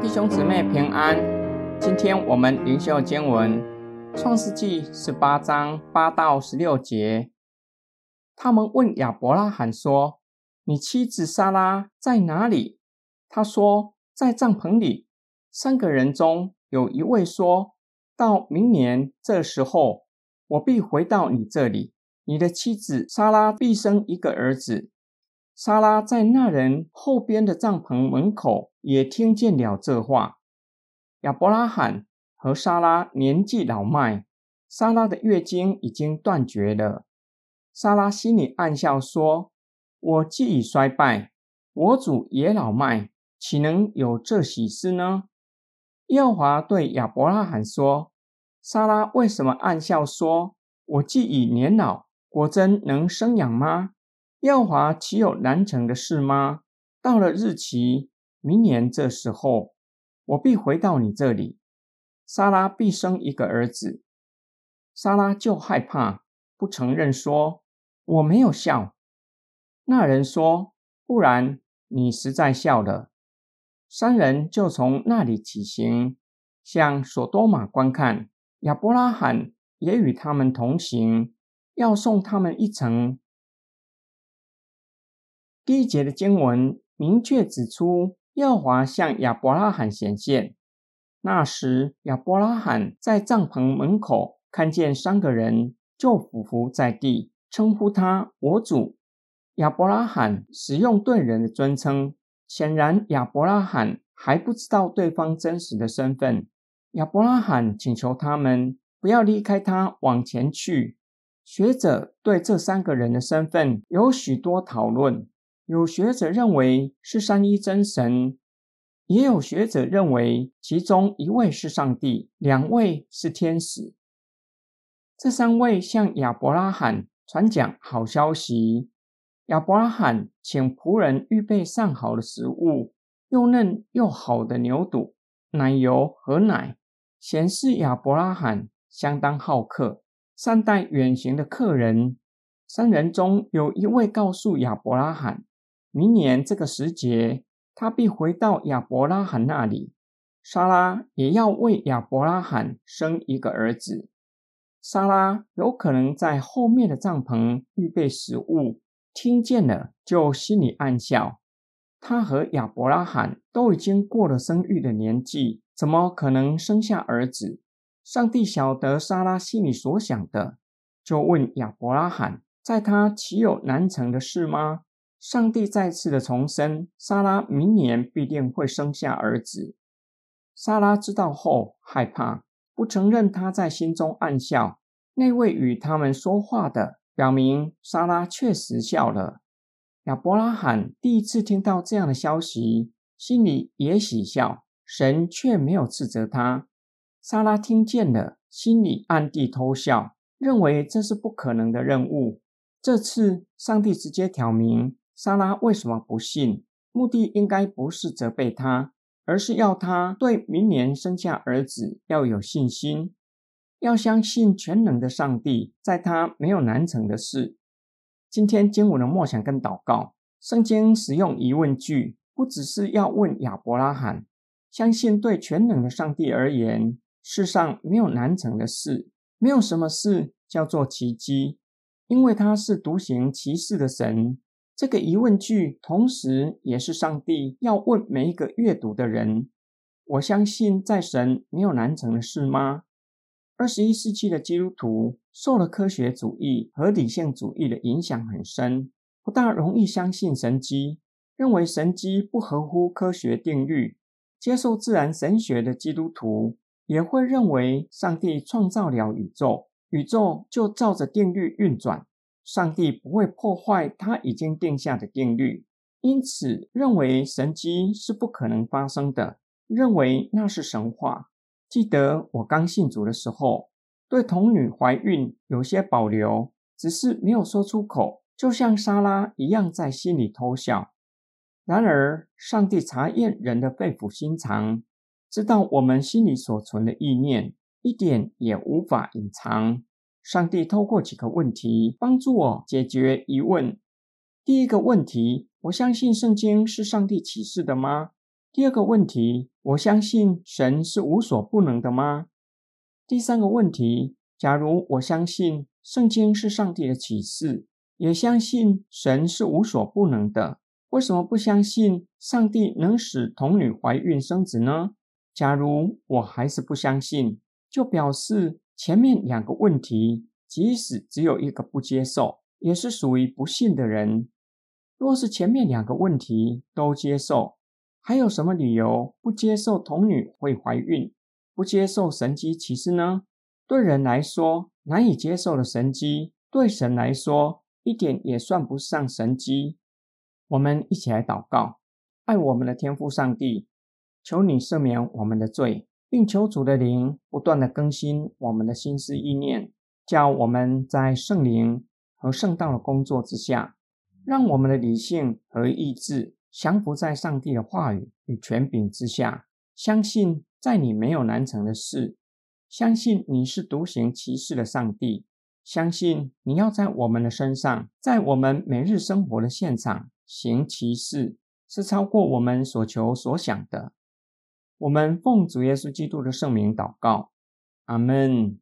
弟兄姊妹平安，今天我们灵修经文《创世纪》十八章八到十六节。他们问亚伯拉罕说：“你妻子莎拉在哪里？”他说：“在帐篷里。”三个人中有一位说：“到明年这时候，我必回到你这里，你的妻子莎拉必生一个儿子。”莎拉在那人后边的帐篷门口也听见了这话。亚伯拉罕和莎拉年纪老迈，莎拉的月经已经断绝了。莎拉心里暗笑说：“我既已衰败，我主也老迈，岂能有这喜事呢？”耶和华对亚伯拉罕说：“莎拉为什么暗笑说：‘我既已年老，果真能生养吗？’”耀华岂有难成的事吗？到了日期，明年这时候，我必回到你这里，莎拉必生一个儿子。莎拉就害怕，不承认，说：“我没有笑。”那人说：“不然，你实在笑了。”三人就从那里起行，向索多玛观看。亚伯拉罕也与他们同行，要送他们一程。第一节的经文明确指出，耀华向亚伯拉罕显现。那时，亚伯拉罕在帐篷门口看见三个人，就俯伏在地，称呼他“我主”。亚伯拉罕使用对人的尊称，显然亚伯拉罕还不知道对方真实的身份。亚伯拉罕请求他们不要离开他，往前去。学者对这三个人的身份有许多讨论。有学者认为是三一真神，也有学者认为其中一位是上帝，两位是天使。这三位向亚伯拉罕传讲好消息。亚伯拉罕请仆人预备上好的食物，又嫩又好的牛肚、奶油和奶，显示亚伯拉罕相当好客，善待远行的客人。三人中有一位告诉亚伯拉罕。明年这个时节，他必回到亚伯拉罕那里。莎拉也要为亚伯拉罕生一个儿子。莎拉有可能在后面的帐篷预备食物，听见了就心里暗笑。他和亚伯拉罕都已经过了生育的年纪，怎么可能生下儿子？上帝晓得莎拉心里所想的，就问亚伯拉罕：在他岂有难成的事吗？上帝再次的重申，莎拉明年必定会生下儿子。莎拉知道后害怕，不承认她在心中暗笑。那位与他们说话的，表明莎拉确实笑了。亚伯拉罕第一次听到这样的消息，心里也喜笑，神却没有斥责他。莎拉听见了，心里暗地偷笑，认为这是不可能的任务。这次上帝直接挑明。莎拉为什么不信？目的应该不是责备他，而是要他对明年生下儿子要有信心，要相信全能的上帝，在他没有难成的事。今天经文的默想跟祷告，圣经使用疑问句，不只是要问亚伯拉罕，相信对全能的上帝而言，世上没有难成的事，没有什么事叫做奇迹，因为他是独行其事的神。这个疑问句，同时也是上帝要问每一个阅读的人：我相信在神没有难成的事吗？二十一世纪的基督徒受了科学主义和理性主义的影响很深，不大容易相信神迹，认为神迹不合乎科学定律。接受自然神学的基督徒也会认为上帝创造了宇宙，宇宙就照着定律运转。上帝不会破坏他已经定下的定律，因此认为神迹是不可能发生的，认为那是神话。记得我刚信主的时候，对童女怀孕有些保留，只是没有说出口，就像莎拉一样在心里偷笑。然而，上帝查验人的肺腑心肠，知道我们心里所存的意念，一点也无法隐藏。上帝透过几个问题帮助我解决疑问，第一个问题，我相信圣经是上帝启示的吗？第二个问题，我相信神是无所不能的吗？第三个问题，假如我相信圣经是上帝的启示，也相信神是无所不能的，为什么不相信上帝能使童女怀孕生子呢？假如我还是不相信，就表示前面两个问题，即使只有一个不接受，也是属于不信的人。若是前面两个问题都接受，还有什么理由不接受童女会怀孕？不接受神机启示呢？对人来说难以接受的神机，对神来说一点也算不上神机。我们一起来祷告，爱我们的天父上帝，求你赦免我们的罪，并求主的灵不断的更新我们的心思意念，叫我们在圣灵和圣道的工作之下，让我们的理性和意志降服在上帝的话语与权柄之下，相信。在你没有难成的事，相信你是独行其事的上帝，相信你要在我们的身上，在我们每日生活的现场行其事，是超过我们所求所想的。我们奉主耶稣基督的圣名祷告阿门。